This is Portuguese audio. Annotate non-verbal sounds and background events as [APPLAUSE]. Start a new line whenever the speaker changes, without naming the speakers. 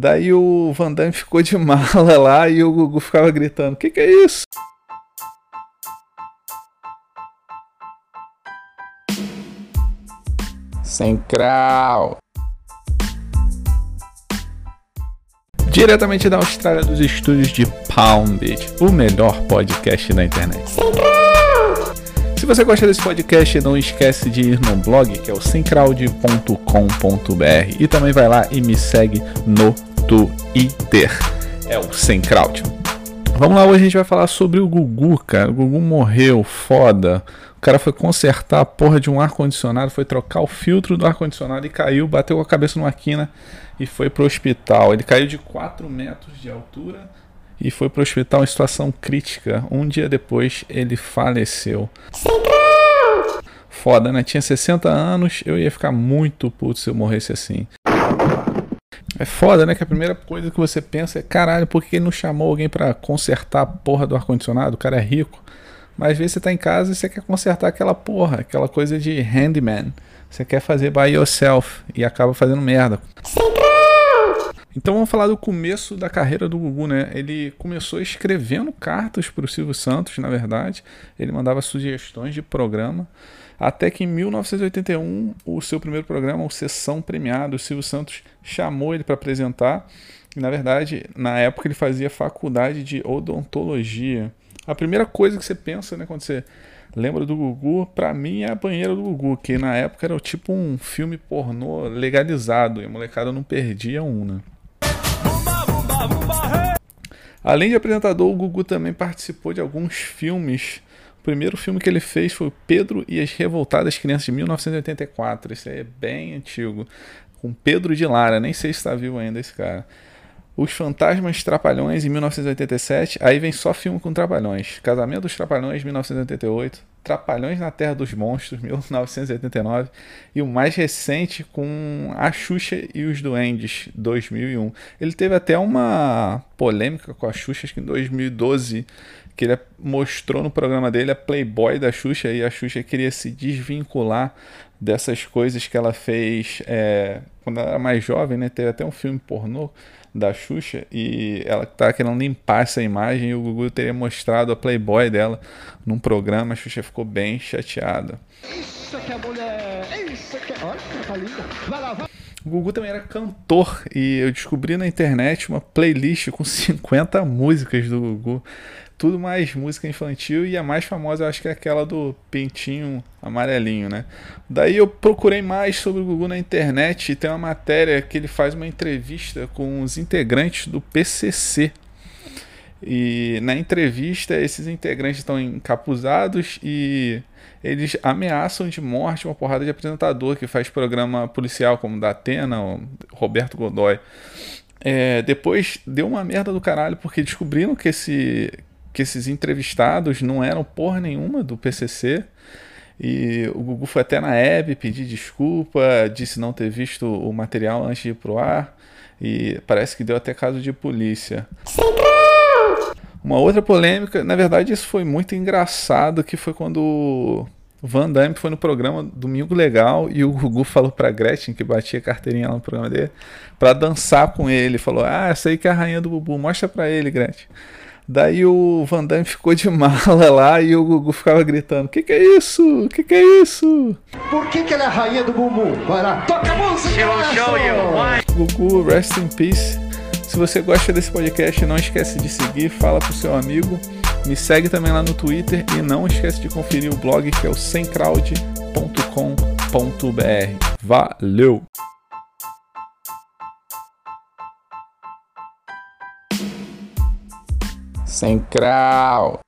Daí o Van Damme ficou de [LAUGHS] mala lá e o Gugu ficava gritando: Que que é isso? Sem crau. Diretamente da Austrália, dos estúdios de Palm Beach, o melhor podcast da internet. Se você gosta desse podcast, não esquece de ir no blog, que é o semcrowd.com.br e também vai lá e me segue no Twitter. É o Semcrowd. Vamos lá, hoje a gente vai falar sobre o Gugu, cara. O Gugu morreu, foda. O cara foi consertar a porra de um ar-condicionado, foi trocar o filtro do ar-condicionado e caiu, bateu com a cabeça numa quina e foi pro hospital. Ele caiu de 4 metros de altura e foi pro hospital em situação crítica. Um dia depois ele faleceu. Foda, né? Tinha 60 anos, eu ia ficar muito puto se eu morresse assim. É foda, né? Que a primeira coisa que você pensa é: caralho, por que ele não chamou alguém para consertar a porra do ar-condicionado? O cara é rico. Mas às vezes você tá em casa e você quer consertar aquela porra, aquela coisa de handyman. Você quer fazer by yourself e acaba fazendo merda. Então vamos falar do começo da carreira do Gugu, né? Ele começou escrevendo cartas para o Silvio Santos, na verdade. Ele mandava sugestões de programa. Até que em 1981, o seu primeiro programa, o Sessão Premiada, o Silvio Santos chamou ele para apresentar. E, na verdade, na época ele fazia faculdade de odontologia. A primeira coisa que você pensa, né, quando você lembra do Gugu, pra mim é a banheira do Gugu, que na época era tipo um filme pornô legalizado e a molecada não perdia um, né? Além de apresentador, o Gugu também participou de alguns filmes. O primeiro filme que ele fez foi Pedro e as Revoltadas Crianças de 1984. Esse aí é bem antigo. Com Pedro de Lara, nem sei se está vivo ainda esse cara. Os Fantasmas Trapalhões, em 1987. Aí vem só filme com Trapalhões. Casamento dos Trapalhões, 1988. Trapalhões na Terra dos Monstros, 1989. E o mais recente com A Xuxa e os Duendes, 2001. Ele teve até uma polêmica com a Xuxa, acho que em 2012, que ele mostrou no programa dele a Playboy da Xuxa e a Xuxa queria se desvincular dessas coisas que ela fez é, quando ela era mais jovem, né? Teve até um filme pornô da Xuxa e ela tá querendo limpar essa imagem e o Gugu teria mostrado a Playboy dela num programa, a Xuxa ficou bem chateada. Isso que é mulher! Isso que é... Olha, tá linda! Vai lá, vai! O Gugu também era cantor e eu descobri na internet uma playlist com [LAUGHS] 50 músicas do Gugu tudo mais música infantil e a mais famosa eu acho que é aquela do Pintinho Amarelinho, né? Daí eu procurei mais sobre o Gugu na internet e tem uma matéria que ele faz uma entrevista com os integrantes do PCC. E na entrevista esses integrantes estão encapuzados e eles ameaçam de morte uma porrada de apresentador que faz programa policial como da Atena, o Roberto Godoy. É, depois deu uma merda do caralho porque descobriram que esse que esses entrevistados não eram porra nenhuma do PCC. E o Gugu foi até na Hebe pedir desculpa, disse não ter visto o material antes de ir pro ar. E parece que deu até caso de polícia. Uma outra polêmica, na verdade isso foi muito engraçado, que foi quando o Van Damme foi no programa Domingo Legal e o Gugu falou pra Gretchen, que batia carteirinha lá no programa dele, pra dançar com ele. Falou, ah, essa aí que é a rainha do Bubu, mostra pra ele, Gretchen. Daí o Van Damme ficou de [LAUGHS] mala lá e o Gugu ficava gritando: Que que é isso? Que que é isso?
Por que, que ela é a rainha do bumbum? Vai lá, toca a música!
Gugu, rest in peace. Se você gosta desse podcast, não esquece de seguir, fala pro seu amigo. Me segue também lá no Twitter e não esquece de conferir o blog que é o semcrowd.com.br. Valeu! Sem crau.